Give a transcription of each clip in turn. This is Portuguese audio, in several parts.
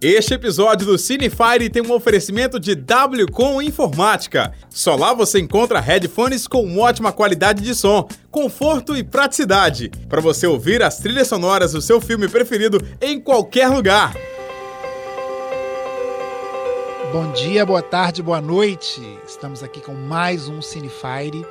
Este episódio do Cinefire tem um oferecimento de WCom Informática. Só lá você encontra headphones com ótima qualidade de som, conforto e praticidade, para você ouvir as trilhas sonoras do seu filme preferido em qualquer lugar. Bom dia, boa tarde, boa noite. Estamos aqui com mais um Cinefire.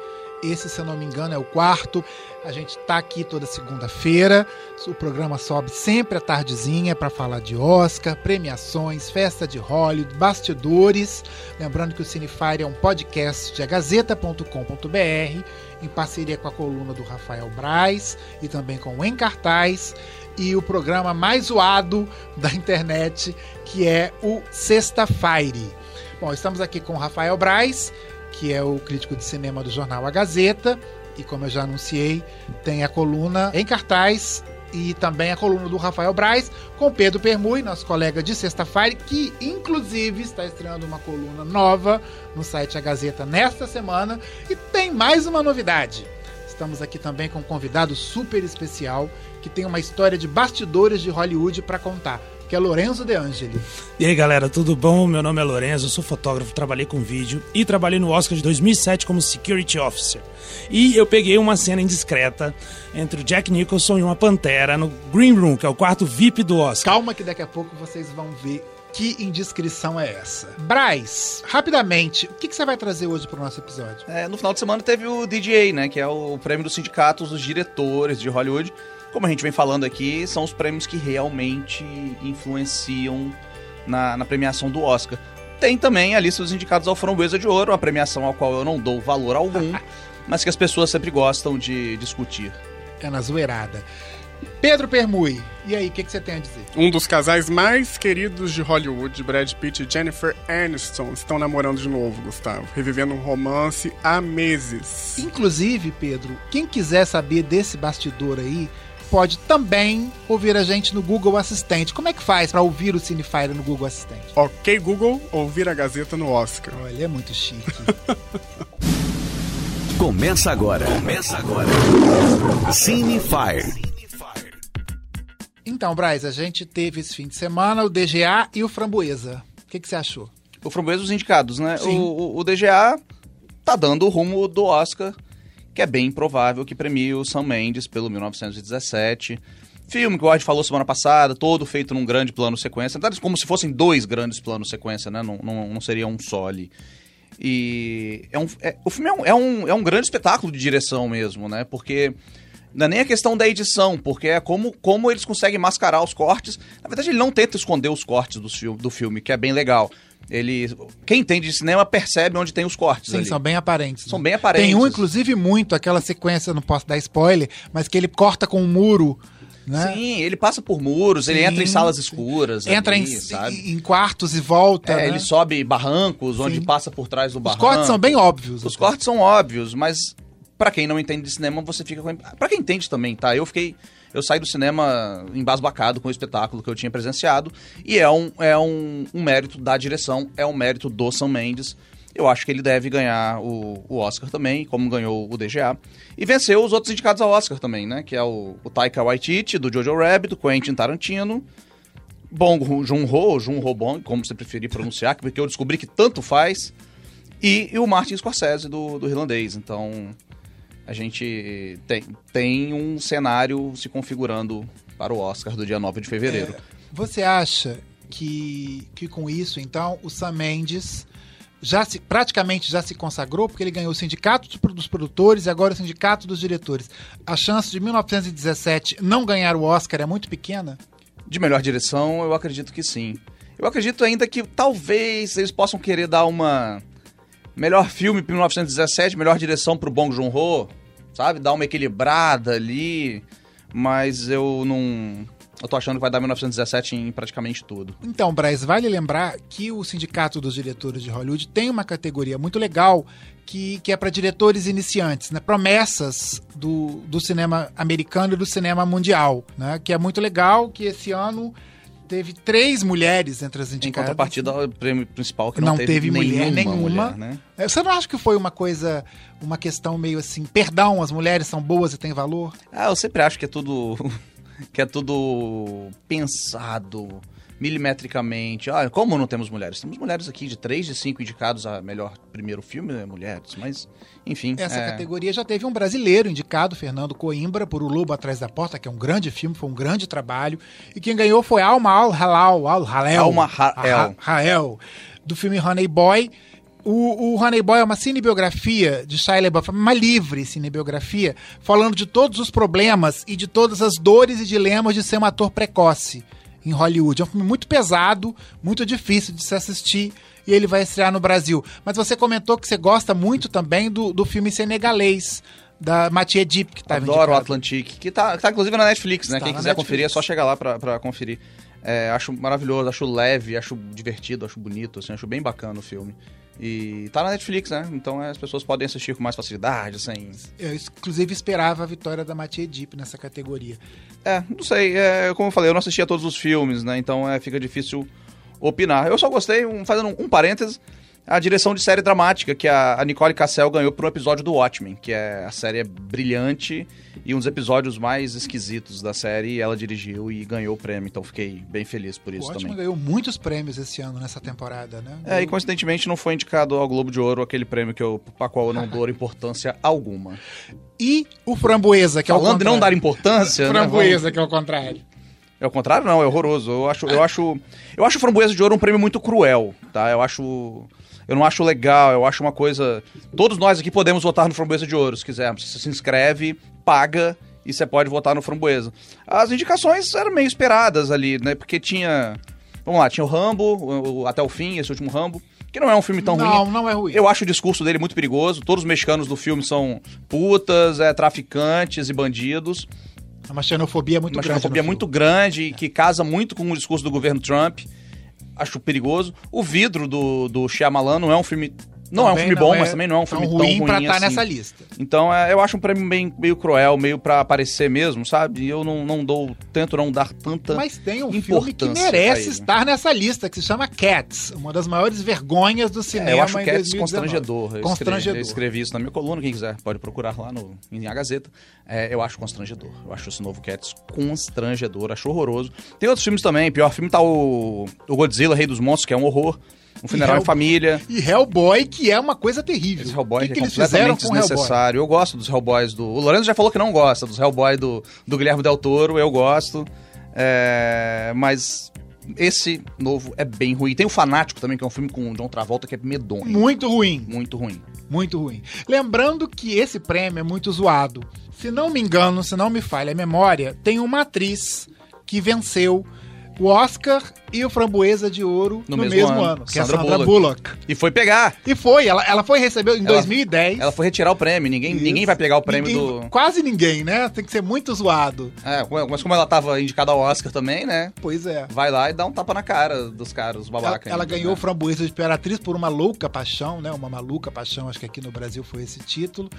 Esse, se eu não me engano, é o quarto. A gente está aqui toda segunda-feira. O programa sobe sempre à tardezinha para falar de Oscar, premiações, festa de Hollywood, bastidores. Lembrando que o Cinefire é um podcast de agazeta.com.br, em parceria com a coluna do Rafael Braz e também com o Em Cartaz. E o programa mais zoado da internet, que é o Sexta-Fire. Bom, estamos aqui com o Rafael Braz, que é o crítico de cinema do jornal A Gazeta. E como eu já anunciei, tem a coluna em cartaz e também a coluna do Rafael Braz com Pedro Permui, nosso colega de sexta-feira, que inclusive está estreando uma coluna nova no site A Gazeta nesta semana. E tem mais uma novidade. Estamos aqui também com um convidado super especial que tem uma história de bastidores de Hollywood para contar que é Lorenzo De Angeli. E aí galera, tudo bom? Meu nome é Lorenzo, eu sou fotógrafo, trabalhei com vídeo e trabalhei no Oscar de 2007 como Security Officer. E eu peguei uma cena indiscreta entre o Jack Nicholson e uma pantera no Green Room, que é o quarto VIP do Oscar. Calma que daqui a pouco vocês vão ver que indiscrição é essa? Braz, rapidamente, o que, que você vai trazer hoje para o nosso episódio? É, no final de semana teve o DGA, né? Que é o prêmio dos sindicatos dos diretores de Hollywood como a gente vem falando aqui, são os prêmios que realmente influenciam na, na premiação do Oscar. Tem também a lista dos indicados ao Framboesa de Ouro, uma premiação ao qual eu não dou valor algum, mas que as pessoas sempre gostam de discutir. É na zoeirada. Pedro Permui, e aí, o que, que, você tem a dizer? Um dos casais mais queridos de Hollywood, Brad Pitt e Jennifer Aniston, estão namorando de novo, Gustavo, revivendo um romance há meses. Inclusive, Pedro, quem quiser saber desse bastidor aí, pode também ouvir a gente no Google Assistente. Como é que faz para ouvir o Cinefire no Google Assistente? Ok, Google, ouvir a Gazeta no Oscar. Olha, é muito chique. Começa agora. Começa agora. Cinefire. Então, Braz, a gente teve esse fim de semana o DGA e o Framboesa. O que, que você achou? O Framboesa dos indicados, né? O, o, o DGA tá dando o rumo do Oscar que é bem provável que premie o Sam Mendes pelo 1917. Filme que o Ward falou semana passada, todo feito num grande plano sequência. Como se fossem dois grandes planos sequência, né? Não, não, não seria um só ali. E é um, é, o filme é um, é, um, é um grande espetáculo de direção mesmo, né? Porque não é nem a questão da edição, porque é como, como eles conseguem mascarar os cortes. Na verdade, ele não tenta esconder os cortes do, do filme, que é bem legal. Ele, quem entende de cinema percebe onde tem os cortes. Sim, ali. são bem aparentes. São né? bem aparentes. Tem um, inclusive, muito, aquela sequência, não posso dar spoiler, mas que ele corta com um muro. Né? Sim, ele passa por muros, sim, ele entra em salas escuras. Entra ali, em, em, quartos e volta. É, né? Ele sobe barrancos, sim. onde passa por trás do barranco. Os cortes são bem óbvios. Os até. cortes são óbvios, mas para quem não entende de cinema, você fica com. Pra quem entende também, tá? Eu fiquei eu saí do cinema embasbacado com o espetáculo que eu tinha presenciado. E é um, é um, um mérito da direção, é um mérito do Sam Mendes. Eu acho que ele deve ganhar o, o, Oscar também, como ganhou o DGA. E venceu os outros indicados ao Oscar também, né? Que é o, o Taika Waititi, do Jojo Rabbit, do Quentin Tarantino. Bong Joon-ho, Joon-ho Bong, como você preferir pronunciar, porque eu descobri que tanto faz. E, e o Martin Scorsese, do, do irlandês. Então, a gente tem, tem um cenário se configurando para o Oscar do dia 9 de fevereiro. É, você acha que, que com isso, então, o Sam Mendes já se, praticamente já se consagrou, porque ele ganhou o sindicato dos produtores e agora o sindicato dos diretores. A chance de 1917 não ganhar o Oscar é muito pequena? De melhor direção, eu acredito que sim. Eu acredito ainda que talvez eles possam querer dar uma melhor filme para 1917, melhor direção para o Bong Joon-ho, sabe? Dar uma equilibrada ali, mas eu não... Eu tô achando que vai dar 1917 em praticamente tudo. Então, Braz, vale lembrar que o Sindicato dos Diretores de Hollywood tem uma categoria muito legal que, que é para diretores iniciantes, né? Promessas do, do cinema americano e do cinema mundial, né? Que é muito legal, que esse ano teve três mulheres entre as indicadas. Em contrapartida ao prêmio principal, que não, não teve, teve mulher nenhuma. Mulher, né? É, você não acha que foi uma coisa, uma questão meio assim, perdão, as mulheres são boas e têm valor? Ah, eu sempre acho que é tudo, que é tudo pensado milimetricamente. Ah, como não temos mulheres? Temos mulheres aqui de três de cinco indicados a melhor primeiro filme, né, mulheres, mas enfim. Essa é, categoria já teve um brasileiro indicado, Fernando Coimbra, por O Lobo Atrás da Porta, que é um grande filme, foi um grande trabalho. E quem ganhou foi Alma Al-Halal, Al-Halel. Alma Rael. Rael, do filme Honey Boy. O, o Honey Boy é uma cinebiografia de Shia LaBeouf, uma livre cinebiografia, falando de todos os problemas e de todas as dores e dilemas de ser um ator precoce em Hollywood. É um filme muito pesado, muito difícil de se assistir e ele vai estrear no Brasil. Mas você comentou que você gosta muito também do, do filme senegalês da Mathieu Diop, que estava Adoro o Atlantique, que tá, tá inclusive na Netflix, né? Está Quem quiser Netflix. conferir é só chegar lá pra, pra conferir. É, acho maravilhoso, acho leve, acho divertido, acho bonito, assim, acho bem bacana o filme. E tá na Netflix, né? Então é, as pessoas podem assistir com mais facilidade, sem. Eu, inclusive, esperava a vitória da Mathieu Diop nessa categoria. É, não sei, é, como eu falei, eu não assistia todos os filmes, né? Então é, fica difícil opinar. Eu só gostei, um- fazendo um, um parênteses, a direção de série dramática que a, Nicole Cassell ganhou por um episódio do Watchmen, que é a série é brilhante e um dos episódios mais esquisitos da série, ela dirigiu e ganhou o prêmio, então fiquei bem feliz por O isso Ótimo também. ganhou muitos prêmios esse ano nessa temporada, né? É, e coincidentemente não foi indicado ao Globo de Ouro aquele prêmio que eu, pra qual eu não dou importância alguma. E o Framboesa, que é o de não dar contrário. importância. né, Framboesa, que é o contrário. É o contrário, não, é horroroso. Eu acho, eu acho, eu acho o Framboesa de Ouro um prêmio muito cruel, tá? Eu acho, eu não acho legal, eu acho uma coisa. Todos nós aqui podemos votar no Framboesa de Ouro, se quisermos. Você se inscreve, paga e você pode votar no Framboesa. As indicações eram meio esperadas ali, né? Porque tinha, vamos lá, tinha o Rambo, o- o- até o fim, esse último Rambo, que não é um filme tão não, ruim. não é ruim. Eu acho o discurso dele muito perigoso. Todos os mexicanos do filme são putas, é, traficantes e bandidos É uma xenofobia muito uma grande. xenofobia no muito filme. grande, que casa muito com o discurso do governo Trump. Acho perigoso. O Vidro do, do Shyamalan não é um filme... Não é um Também filme bom, é mas também não é um tão filme ruim tão pra ruim estar assim. nessa lista. Então, é, eu acho um prêmio bem, meio cruel, meio pra aparecer mesmo, sabe? E eu não, não dou... Tento não dar tanta... Mas tem um filme que merece estar nessa lista, que se chama Cats, uma das maiores vergonhas do cinema É, eu acho é 2019. constrangedor. Eu escrevi, Constrangedor. eu escrevi isso na minha coluna, quem quiser pode procurar lá no, em A Gazeta. É, eu acho constrangedor. Eu acho esse novo Cats constrangedor, acho horroroso. Tem outros filmes também. Pior filme tá o, o Godzilla, Rei dos Monstros, que é um horror. Um funeral Hell- em família. E Hellboy, que é uma coisa terrível. Esse Hellboy o que, é que eles fizeram completamente desnecessário. Eu gosto dos Hellboys do. O Lourenço já falou que não gosta dos Hellboy do, do Guilherme Del Toro, eu gosto. É, mas esse novo é bem ruim. Tem o Fanático também, que é um filme com o John Travolta que é medonho. Muito ruim, Muito ruim. muito ruim. Lembrando que esse prêmio é muito zoado. Se não me engano, se não me falha a memória, tem uma atriz que venceu o Oscar e o Framboesa de Ouro no, No mesmo, mesmo ano, ano. que é a Sandra Sandra Bullock. Bullock. E foi pegar. E foi, ela, ela foi receber em Ela- 2010. Ela foi retirar o prêmio. Ninguém, ninguém vai pegar o prêmio Ninguém- do. Quase ninguém, né? Tem que ser muito zoado. É, mas como ela tava indicada ao Oscar também, né? Pois é. Vai lá e dá um tapa na cara dos caras, os Ela, babacas. ela ainda, ganhou o né? Framboesa de Pior Atriz por uma louca paixão, né? Uma maluca paixão, acho que aqui no Brasil foi esse título.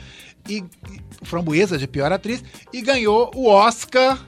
E, e Framboesa de Pior Atriz. E ganhou o Oscar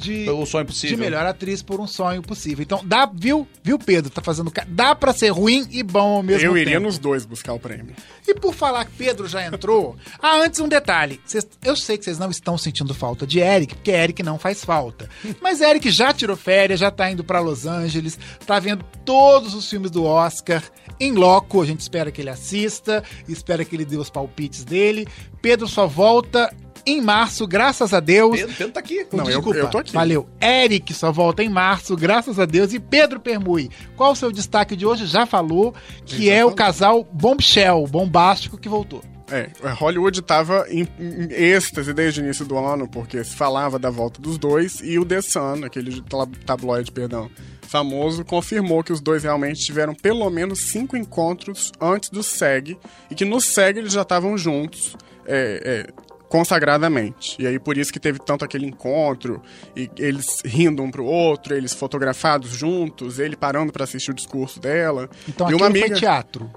de, Pelo sonho de possível. melhor atriz por um sonho possível. Então, dá, viu, viu, Pedro? Tá fazendo. Dá pra ser ruim e bom ao mesmo Eu tempo. iria nos dois buscar o prêmio. E por falar que Pedro já entrou, ah, antes um detalhe. Cês- eu sei que vocês não estão sentindo falta de Eric, porque Eric não faz falta. Mas Eric já tirou férias, já tá indo pra Los Angeles, tá vendo todos os filmes do Oscar em loco. A gente espera que ele assista, espera que ele dê os palpites dele. Pedro só volta em março, graças a Deus. Pedro, Pedro tá aqui. Não, eu- Desculpa, eu tô aqui. Valeu. Eric só volta em março, graças a Deus. E Pedro Permui, qual o seu destaque de hoje? Já falou que é o casal Bombshell, bombástico, que voltou. É, Hollywood tava em, em êxtase desde o início do ano, porque se falava da volta dos dois, e o The Sun, aquele tabloide, perdão, famoso, confirmou que os dois realmente tiveram pelo menos cinco encontros antes do SEG, e que no SEG eles já estavam juntos, é, é, consagradamente. E aí por isso que teve tanto aquele encontro, e eles rindo um pro outro, eles fotografados juntos, ele parando pra assistir o discurso dela. Então e uma amiga... foi teatro.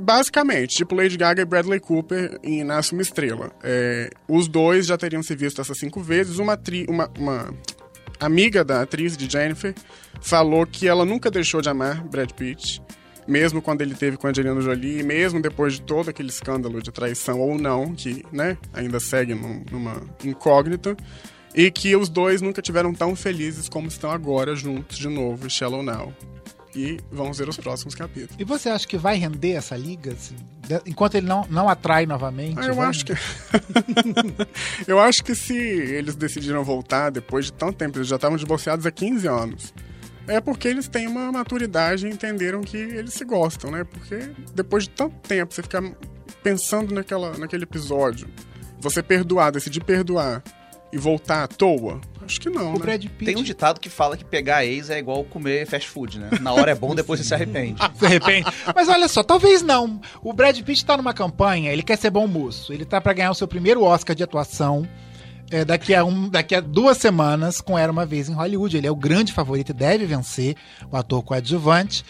Basicamente, tipo Lady Gaga e Bradley Cooper em Nasce uma Estrela. É, os dois já teriam se visto essas cinco vezes. Uma, tri, uma, uma amiga da atriz, de Jennifer, falou que ela nunca deixou de amar Brad Pitt, mesmo quando ele teve com a Angelina Jolie, mesmo depois de todo aquele escândalo de traição ou não, que né, ainda segue num- numa incógnita. E que os dois nunca tiveram tão felizes como estão agora juntos de novo, em Shallow Now. E vamos ver os próximos capítulos. E você acha que vai render essa liga? assim? Enquanto ele não, não atrai novamente? Ah, eu vai acho que. eu acho que se eles decidiram voltar depois de tanto tempo, eles já estavam divorciados há 15 anos. É porque eles têm uma maturidade e entenderam que eles se gostam, né? Porque depois de tanto tempo, você ficar pensando naquela, naquele episódio, você perdoar, decidir perdoar e voltar à toa, acho que não, O né? Brad Pitt Tem um ditado que fala que pegar ex é igual comer fast food, né? Na hora é bom, depois você se arrepende. de repente. Mas olha só, talvez não. O Brad Pitt tá numa campanha, ele quer ser bom moço. Ele tá pra ganhar o seu primeiro Oscar de atuação. É, daqui, a um, daqui a duas semanas, com Era Uma Vez em Hollywood. Ele é o grande favorito e deve vencer o ator coadjuvante.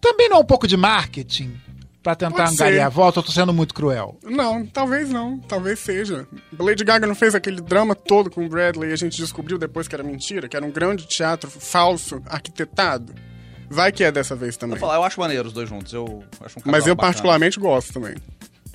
Também não é um pouco de marketing pra tentar Pode angariar ser. a volta? Eu tô sendo muito cruel. Não, talvez não, talvez seja. Lady Gaga não fez aquele drama todo com o Bradley e a gente descobriu depois que era mentira, que era um grande teatro falso, arquitetado. Vai que é dessa vez também. Eu, falar, eu acho maneiro os dois juntos. Eu acho um Mas eu bacana. particularmente gosto também.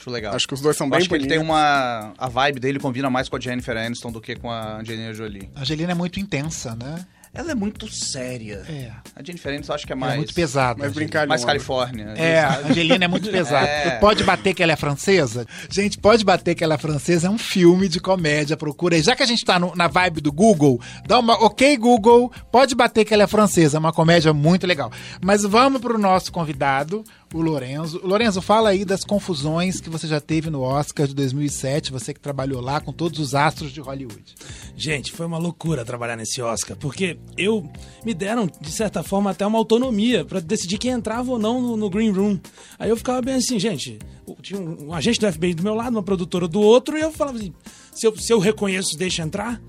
Acho legal. Acho que os dois são Eu bem acho que ele tem bonitos. uma... A vibe dele combina mais com a Jennifer Aniston do que com a Angelina Jolie. A Angelina é muito intensa, né? Ela é muito séria. É. A Jennifer Aniston acho que é Ela mais... é muito pesada. Angelina. brincalhona. Mais Califórnia. É, a? Angelina é muito pesada. É. Pode bater que ela é francesa? Gente, Pode Bater que ela é francesa é um filme de comédia. Procura aí. Já que a gente tá no- na vibe do Google, dá uma ok Google, Pode Bater que ela é francesa. É uma comédia muito legal. Mas vamos pro nosso convidado, o Lorenzo. Lorenzo, fala aí das confusões que você já teve no Oscar de 2007, você que trabalhou lá com todos os astros de Hollywood. Gente, foi uma loucura trabalhar nesse Oscar, porque eu me deram, de certa forma, até uma autonomia pra decidir quem entrava ou não no, no Green Room. Aí eu ficava bem assim, gente, tinha um, um agente do FBI do meu lado, uma produtora do outro, e eu falava assim, se eu, se eu reconheço, deixa entrar.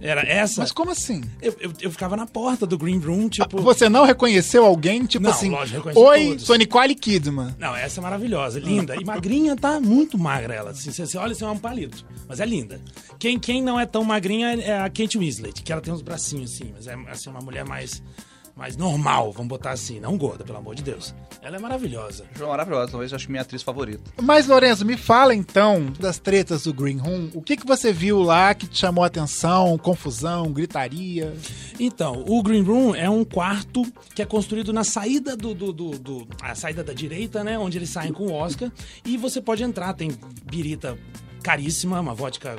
Era essa. Mas como assim? Eu, eu, eu ficava na porta do Green Room, tipo. Você não reconheceu alguém, tipo Não, assim, lógico, oi, todos." sou Nicole Kidman. Não, essa é maravilhosa, linda. E magrinha tá muito magra ela. Assim, você, você olha, assim, é um palito. Mas é linda. Quem, quem não é tão magrinha é a Kate Winslet, que ela tem uns bracinhos assim, mas é assim, uma mulher mais, mais normal, vamos botar assim. Não gorda, pelo amor de Deus. Ela é maravilhosa. João maravilhosa, talvez eu acho minha atriz favorita. Mas, Lorenzo, me fala então das tretas do Green Room. O que, que você viu lá que te chamou a atenção? Confusão, gritaria? Então, o Green Room é um quarto que é construído na saída do, do, do- do- a saída da direita, né? Onde eles saem com o Oscar. E você pode entrar, tem birita caríssima, uma vodka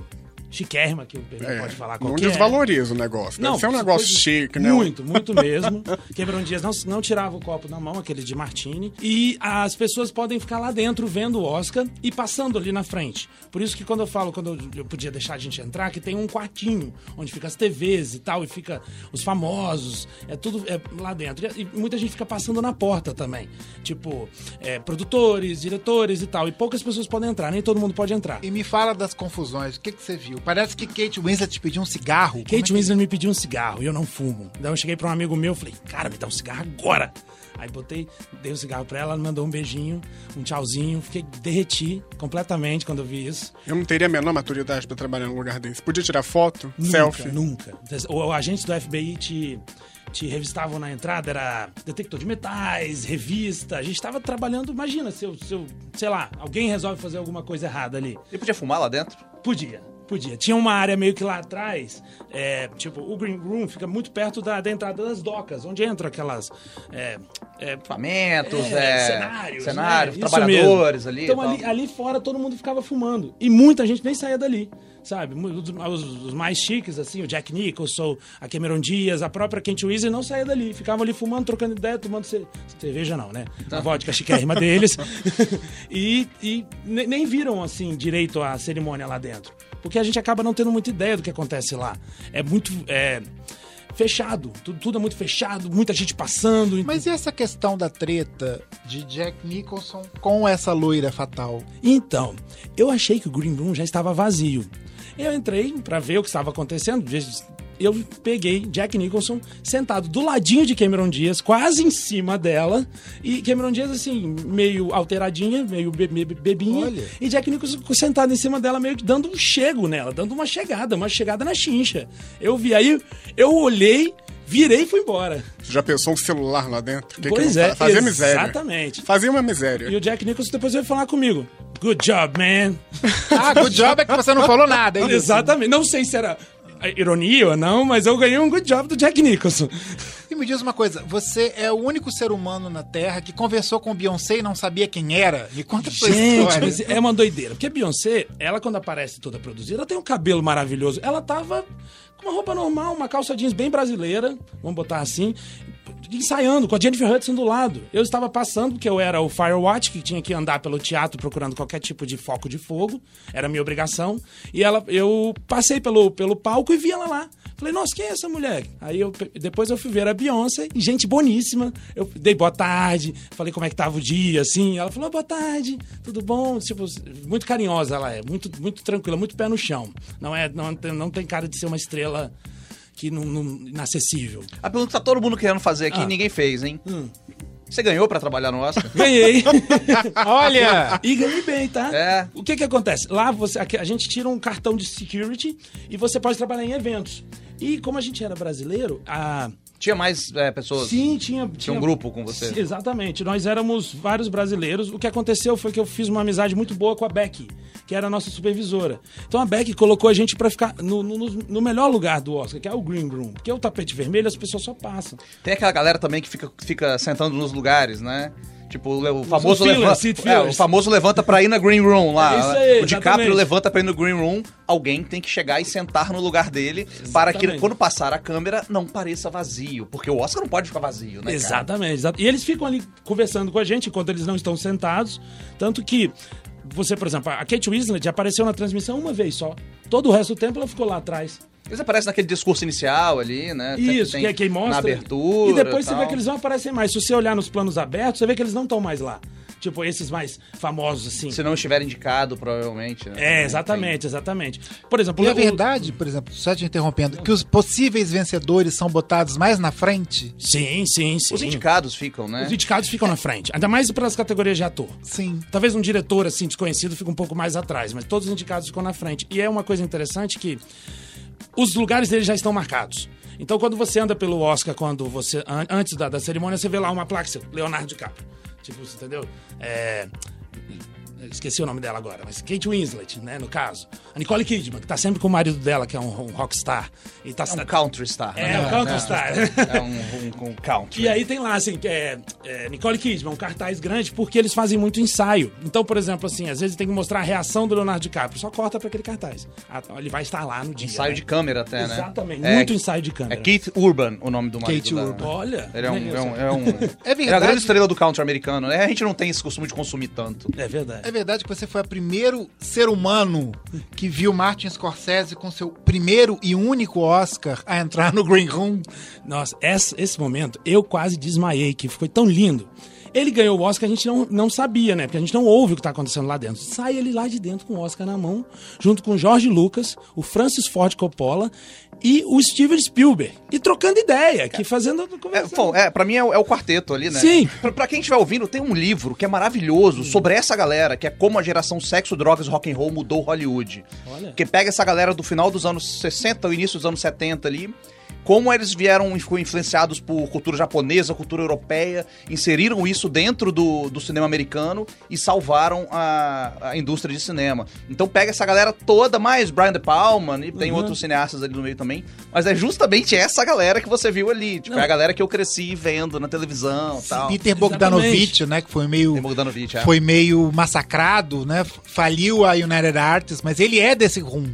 chiquérrima, que o Pedro É, pode falar não qualquer. desvaloriza o negócio. Deve ser um negócio chique, né? Muito, muito mesmo. Cameron Dias não, não tirava o copo da mão, aquele de martini. E as pessoas podem ficar lá dentro vendo o Oscar e passando ali na frente. Por isso que quando eu falo, quando eu, eu podia deixar a gente entrar, que tem um quartinho onde fica as TVs e tal, e fica os famosos, é tudo é, lá dentro. E, e muita gente fica passando na porta também. Tipo, é, produtores, diretores e tal. E poucas pessoas podem entrar, nem todo mundo pode entrar. E me fala das confusões. O que, que você viu? Parece que Kate Winslet te pediu um cigarro. Como é Kate que- Winslet me pediu um cigarro e eu não fumo. Então eu cheguei pra um amigo meu e falei, cara, me dá um cigarro agora. Aí botei, dei o cigarro pra ela, ela mandou um beijinho, um tchauzinho. Fiquei, derreti completamente quando eu vi isso. Eu não teria a menor maturidade pra trabalhar num lugar desse. Podia tirar foto, Nunca, selfie. nunca. O, o agente do FBI te, te revistavam na entrada, era detector de metais, revista. A gente tava trabalhando, imagina, se eu, se eu, sei lá, alguém resolve fazer alguma coisa errada ali. Ele podia fumar lá dentro? Podia, podia. Tinha uma área meio que lá atrás, é, tipo, o Green Room fica muito perto da, da entrada das docas, onde entram aquelas. É, é, Equipamentos, é, cenários, cenários né? Trabalhadores mesmo. ali. Então ali, ali fora todo mundo ficava fumando. E muita gente nem saía dali, sabe? Os, os- mais chiques, assim, o Jack Nicholson, a Cameron Diaz, a própria Kate Winslet não saía dali. Ficavam ali fumando, trocando ideia, tomando ce- cerveja não, né? A vodka chiquérrima deles. e e ne- nem viram, assim, direito à cerimônia lá dentro. Porque a gente acaba não tendo muita ideia do que acontece lá. É muito... É, fechado, tudo, tudo é muito fechado, muita gente passando. Mas e essa questão da treta de Jack Nicholson com essa loira fatal? Então, eu achei que o Green Room já estava vazio. Eu entrei pra ver o que estava acontecendo. Eu peguei Jack Nicholson sentado do ladinho de Cameron Diaz, quase em cima dela. E Cameron Diaz, assim, meio alteradinha, meio be- be- bebinha. Olha. E Jack Nicholson sentado em cima dela, meio que dando um chego nela, dando uma chegada, uma chegada na chincha. Eu vi aí, eu olhei, virei e fui embora. Você já pensou um celular lá dentro? Que Pois que é, não fa- Fazia miséria. exatamente. Fazia uma miséria. E o Jack Nicholson depois veio falar comigo. Good job, man. Ah, good job é que você não falou nada, é isso? Exatamente. Não sei se era ironia ou não, mas eu ganhei um good job do Jack Nicholson. E me diz uma coisa, você é o único ser humano na Terra que conversou com Beyoncé e não sabia quem era? Me conta a sua Gente, história. mas é uma doideira. Porque a Beyoncé, ela quando aparece toda produzida, ela tem um cabelo maravilhoso. Ela tava com uma roupa normal, uma calça jeans bem brasileira, vamos botar assim, ensaiando com a Jennifer Hudson do lado. Eu estava passando, porque eu era o Firewatch, que tinha que andar pelo teatro procurando qualquer tipo de foco de fogo, era minha obrigação. E ela, eu passei pelo, pelo palco e vi ela lá. Falei, nossa, quem é essa mulher? Aí eu, depois eu fui ver a Beyoncé, gente boníssima. Eu dei boa tarde, falei como é que tava o dia, assim. Ela falou, boa tarde, tudo bom? Tipo, muito carinhosa ela é, muito, muito tranquila, muito pé no chão. Não, é, não, não tem cara de ser uma estrela que não, não, inacessível. A pergunta que tá todo mundo querendo fazer aqui Ah. e ninguém fez, hein? Você ganhou pra trabalhar no Oscar? Ganhei! Olha! E ganhei bem, tá? É. O que que acontece? Lá você, a gente tira um cartão de security e você pode trabalhar em eventos. E como a gente era brasileiro, a... Tinha mais é, pessoas? Sim, tinha, Tinha um grupo com você? Sim, Exatamente. Nós éramos vários brasileiros. O que aconteceu foi que eu fiz uma amizade muito boa com a Beck, que era a nossa supervisora. Então a Beck colocou a gente pra ficar no, no- no melhor lugar do Oscar, que é o Green Room. Porque o tapete vermelho as pessoas só passam. Tem aquela galera também que fica, fica sentando nos lugares, né? Tipo, o famoso, seat é, o famoso levanta pra ir na Green Room lá. Aí, o DiCaprio exatamente. levanta pra ir no Green Room, alguém tem que chegar e sentar no lugar dele para que Exatamente. quando passar a câmera não pareça vazio. Porque o Oscar não pode ficar vazio, né? Exatamente, exato. E eles ficam ali conversando com a gente enquanto eles não estão sentados. Tanto que você, por exemplo, a Kate Winslet apareceu na transmissão uma vez só. Todo o resto do tempo ela ficou lá atrás. Eles aparecem naquele discurso inicial ali, né? Isso, tem que é quem mostra. Na abertura. E depois você tal. vê que eles não aparecem mais. Se você olhar nos planos abertos, você vê que eles não estão mais lá. Tipo, esses mais famosos, assim. Se não estiver indicado, provavelmente. Né? É, exatamente, exatamente. Por exemplo, E é o- verdade, por exemplo, só te interrompendo, que os possíveis vencedores são botados mais na frente? Sim, sim, sim. Os indicados ficam, né? Os indicados ficam na frente. Ainda mais pelas categorias de ator. Sim. Talvez um diretor assim desconhecido fique um pouco mais atrás, mas todos os indicados ficam na frente. E é uma coisa interessante que os lugares deles já estão marcados. Então, quando você anda pelo Oscar, quando você an- antes da, da cerimônia, você vê lá uma placa, Leonardo DiCaprio. Tipo, você entendeu? É, esqueci o nome dela agora, mas Kate Winslet, né, no caso. A Nicole Kidman, que tá sempre com o marido dela, que é um, um rockstar. E tá, É um country star. É, né? um country star. É um, um, um country. E aí tem lá, assim, que é, é, Nicole Kidman, um cartaz grande, porque eles fazem muito ensaio. Então, por exemplo, assim, às vezes tem que mostrar a reação do Leonardo DiCaprio. Só corta pra aquele cartaz. Ah, ele vai estar lá no dia. Ensaio né? de câmera até, né? Exatamente, É- muito ensaio de câmera. É Keith Urban o nome do marido Kate dela. Urban. Olha. Ele é um... É, um, é, um, É ele é a verdade. grande estrela do country americano, né? A gente não tem esse costume de consumir tanto. É verdade. É verdade que você foi o primeiro ser humano que viu Martin Scorsese com seu primeiro e único Oscar a entrar no Green Room. Nossa, esse momento eu quase desmaiei, que foi tão lindo. Ele ganhou o Oscar, a gente não, não sabia, né? Porque a gente não ouve o que tá acontecendo lá dentro. Sai ele lá de dentro com o Oscar na mão, junto com Jorge Lucas, o Francis Ford Coppola e o Steven Spielberg. E trocando ideia, que fazendo. É, conversando. bom, é, pra mim é, o- é o quarteto ali, né? Sim. Pra, pra quem estiver ouvindo, tem um livro que é maravilhoso sobre essa galera, que é como a geração sexo, drogas rock and roll mudou Hollywood. Olha. Que pega essa galera do final dos anos 60, o início dos anos 70 ali, como eles vieram e ficou influenciados por cultura japonesa, cultura europeia, inseriram isso dentro do, do cinema americano e salvaram a, a indústria de cinema. Então pega essa galera toda, mais Brian De Palma, e tem Uhum. outros cineastas ali no meio também, mas é justamente essa galera que você viu ali, tipo, Não. é a galera que eu cresci vendo na televisão e tal. Peter Bogdanovich, né, que foi meio é. foi meio massacrado, né? Faliu a United Artists, mas ele é desse room,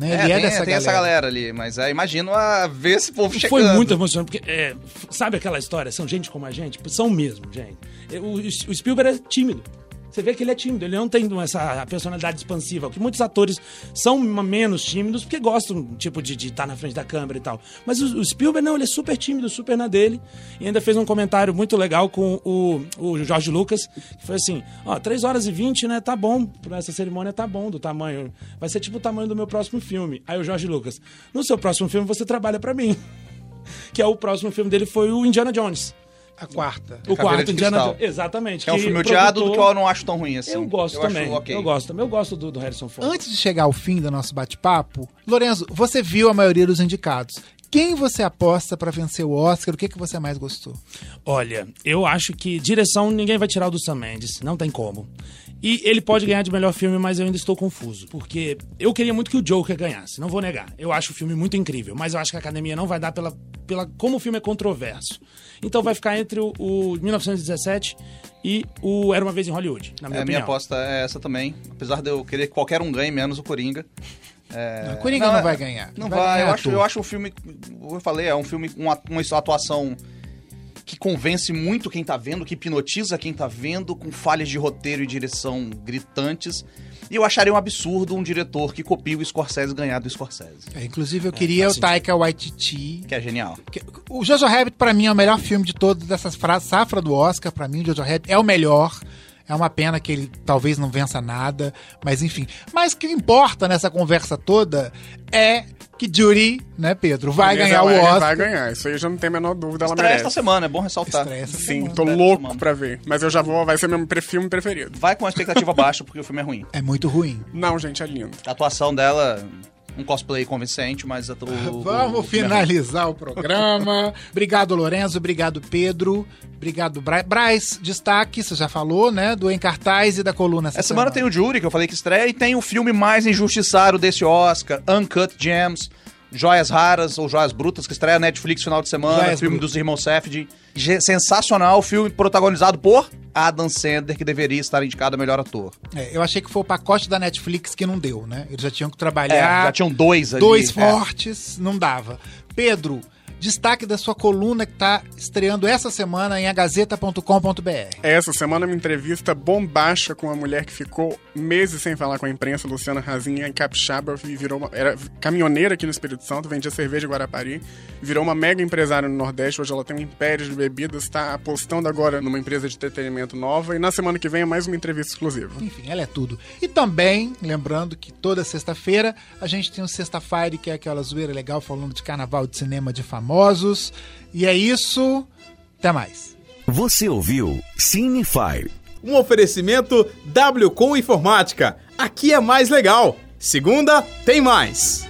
né? Ele é, tem, dessa tem galera. essa galera ali, mas é, imagino a ver esse povo chegando. Foi muito emocionante, porque, é, sabe aquela história? São gente como a gente? São mesmo, gente. O, o Spielberg é tímido. Você vê que ele é tímido, ele não tem essa personalidade expansiva, que muitos atores são menos tímidos porque gostam, tipo, de estar na frente da câmera e tal. Mas o, o Spielberg não, ele é super tímido, super na dele. E ainda fez um comentário muito legal com o, o Jorge Lucas, que foi assim, ó, 3 horas e 20, né, tá bom, pra essa cerimônia tá bom do tamanho. Vai ser tipo o tamanho do meu próximo filme. Aí o Jorge Lucas, no seu próximo filme você trabalha pra mim que é o próximo filme dele foi o Indiana Jones. A quarta. O Caveira quarto de Indiana. Jones. Exatamente. Que é um filme o odiado do que eu não acho tão ruim assim. Eu gosto acho também. ok. Eu gosto também. Eu gosto do, do Harrison Ford. Antes de chegar ao fim do nosso bate-papo, Lorenzo, você viu a maioria dos indicados. Quem você aposta para vencer o Oscar? O que, que você mais gostou? Olha, eu acho que direção ninguém vai tirar o do Sam Mendes, não tem como. E ele pode ganhar de melhor filme, mas eu ainda estou confuso. Porque eu queria muito que o Joker ganhasse, não vou negar. Eu acho o filme muito incrível, mas eu acho que a academia não vai dar pela, pela como o filme é controverso. Então vai ficar entre o, o 1917 e o Era uma Vez em Hollywood, na minha É, a minha opinião. aposta é essa também. Apesar de eu querer que qualquer um ganhe, menos o Coringa. É, o Coringa não, é- vai ganhar. Não Vai vai, ganhar eu acho, ator. eu acho um filme. como Eu falei, é um filme com uma, uma atuação que convence muito quem tá vendo, que hipnotiza quem tá vendo, com falhas de roteiro e direção gritantes. E eu acharia um absurdo um diretor que copia o Scorsese ganhar do Scorsese. É, inclusive, eu queria o faz Taika Waititi. Que é genial. que- O Jojo Rabbit, pra mim, é o melhor filme de todas dessas frases. Safra do Oscar, pra mim, o Jojo Rabbit é o melhor. É uma pena que ele talvez não vença nada, mas enfim. Mas o que importa nessa conversa toda é que Judy, né, Pedro, vai Vanessa ganhar o Oscar. Vai ganhar, isso aí já não tem a menor dúvida, ela Estreia merece. esta semana, é bom ressaltar. Estreia essa Sim, semana. tô Estreia louco semana. pra ver. Mas eu já vou, vai ser meu filme preferido. Vai com a expectativa baixa, porque o filme é ruim. É muito ruim. Não, gente, é lindo. A atuação dela, um cosplay convincente, mas a, o, o- o Vamos ruim. finalizar o programa. obrigado, Lorenzo. Obrigado, Pedro. Obrigado, Bra Braz. Destaque, você já falou, né? Do Em Cartaz e da coluna essa, Essa semana tem o Jury, que eu falei que estreia, e tem o filme mais injustiçado desse Oscar, Uncut Gems, Joias Raras ou Joias Brutas, que estreia na Netflix final de semana, Joias filme Brutas. dos irmãos Safdie. Sensacional, filme protagonizado por Adam Sandler, que deveria estar indicado a melhor ator. É, eu achei que foi o pacote da Netflix que não deu, né? Eles já tinham que É, trabalhar. já tinham dois ali. dois é. fortes, não dava. Pedro, destaque da sua coluna que tá estreando essa semana em agazeta.com.br. Essa semana uma entrevista bombástica com uma mulher que ficou meses sem falar com a imprensa, Luciana Razinha, em Capixaba, virou uma, era caminhoneira aqui no Espírito Santo, vendia cerveja em Guarapari, virou uma mega empresária no Nordeste, hoje ela tem um império de bebidas, está apostando agora numa empresa de entretenimento nova, e na semana que vem é mais uma entrevista exclusiva. Enfim, ela é tudo. E também, lembrando que toda sexta-feira a gente tem o Sexta Fire, que é aquela zoeira legal falando de carnaval de cinema de famosos. E é isso. Até mais. Você ouviu Cinefire. Um oferecimento W com Informática. Aqui é mais legal. Segunda, tem mais.